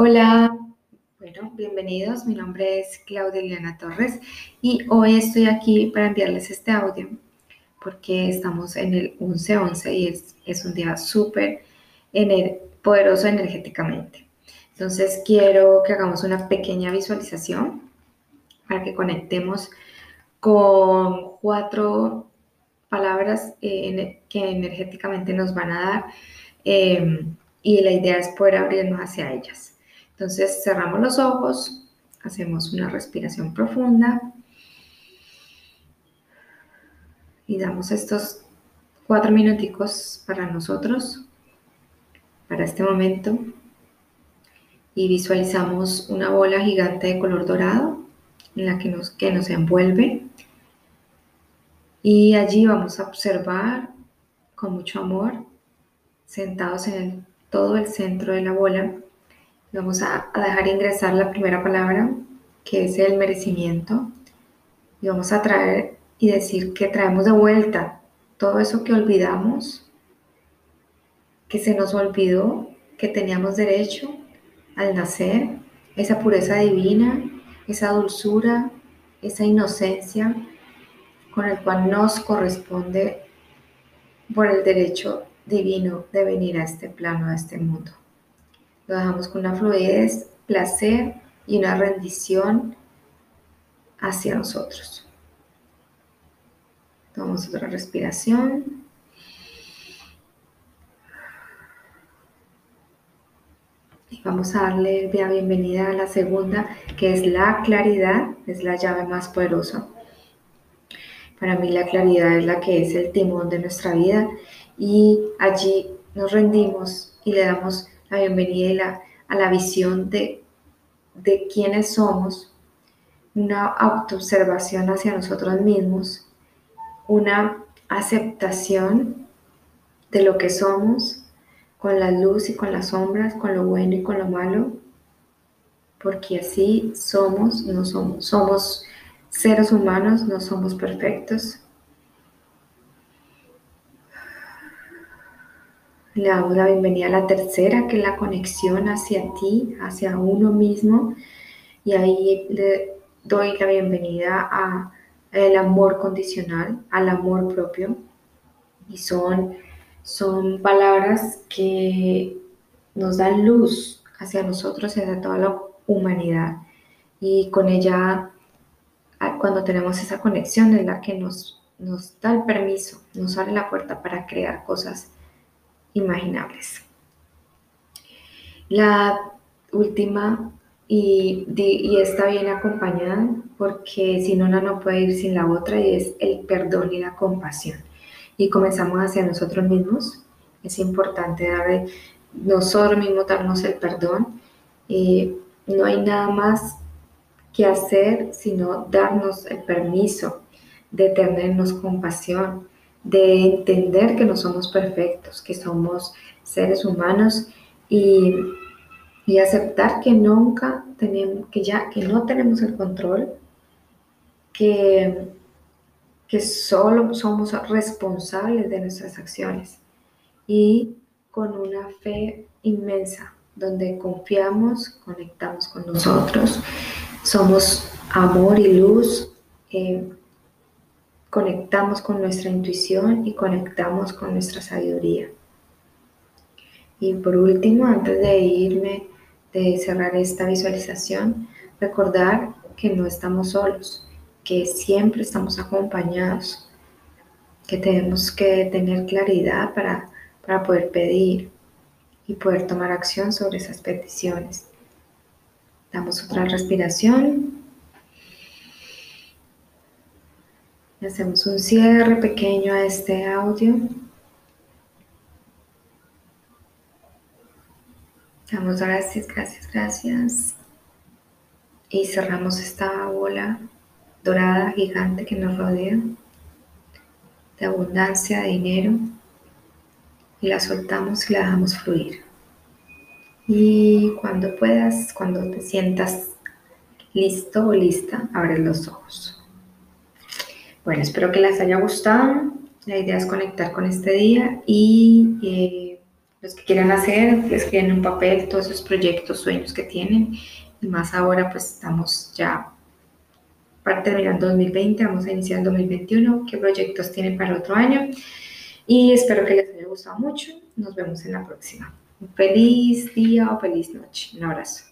Hola, bueno, bienvenidos. Mi nombre es Claudia Eliana Torres y hoy estoy aquí para enviarles este audio porque estamos en el 11-11 y es, es, un día súper poderoso energéticamente. Entonces quiero que hagamos una pequeña visualización para que conectemos con cuatro palabras eh, que energéticamente nos van a dar eh, y la idea es poder abrirnos hacia ellas. Entonces cerramos los ojos, hacemos una respiración profunda y damos estos cuatro minuticos para nosotros, para este momento, y visualizamos una bola gigante de color dorado en la que nos, que nos envuelve. Y allí vamos a observar con mucho amor, sentados en todo el centro de la bola, Vamos a, dejar ingresar la primera palabra, que es el merecimiento. Y vamos a traer y decir que traemos de vuelta todo eso que olvidamos, que se nos olvidó, que teníamos derecho al nacer, esa pureza divina, esa dulzura, esa inocencia con el cual nos corresponde por el derecho divino de venir a este plano, a este mundo. Lo dejamos con una fluidez, placer y una rendición hacia nosotros. Tomamos otra respiración. Y vamos a darle la bienvenida a la segunda, que es la claridad, es la llave más poderosa. Para mí la claridad es la que es el timón de nuestra vida y allí nos rendimos y le damos la bienvenida a la visión de, de somos, una autoobservación hacia nosotros mismos, una aceptación de lo que somos, con la luz y con las sombras, con lo bueno y con lo malo, porque así somos, no somos, somos seres humanos, no somos perfectos, Le damos la bienvenida a la tercera, que es la conexión hacia ti, hacia uno mismo. Y ahí le doy la bienvenida al amor condicional, al amor propio. Y son, son palabras que nos dan luz hacia nosotros y hacia toda la humanidad. Y con ella, cuando tenemos esa conexión, es la que nos, nos da el permiso, nos abre la puerta para crear cosas imaginables. La última, y, y está bien acompañada, porque si no, una no puede ir sin la otra, y es el perdón y la compasión. Y comenzamos hacia nosotros mismos. Es importante darle, nosotros mismos darnos el perdón. y no hay nada más que hacer sino darnos el permiso de tenernos compasión, de entender que no somos perfectos, que somos seres humanos y, aceptar que nunca tenemos, que ya, que no tenemos el control, que, que solo somos responsables de nuestras acciones y con una fe inmensa, donde confiamos, conectamos con nosotros, somos amor y luz. Eh, conectamos con nuestra intuición y conectamos con nuestra sabiduría. Y por último, antes de irme, de cerrar esta visualización, recordar que no estamos solos, que siempre estamos acompañados, que tenemos que tener claridad para, para poder pedir y poder tomar acción sobre esas peticiones. Damos otra respiración hacemos un cierre pequeño a este audio. Damos gracias, gracias, gracias. Y cerramos esta bola dorada gigante que nos rodea de abundancia, de dinero. Y la soltamos y la dejamos fluir. Y cuando puedas, cuando te sientas listo o lista, abres los ojos. Bueno, espero que les haya gustado. La idea es conectar con este día y eh, los que quieran hacer, les escriben un papel todos esos proyectos, sueños que tienen. Y más ahora, pues estamos ya para terminar 2020, vamos a iniciar 2021, qué proyectos tienen para otro año. Y espero que les haya gustado mucho. Nos vemos en la próxima. Un feliz día o feliz noche. Un abrazo.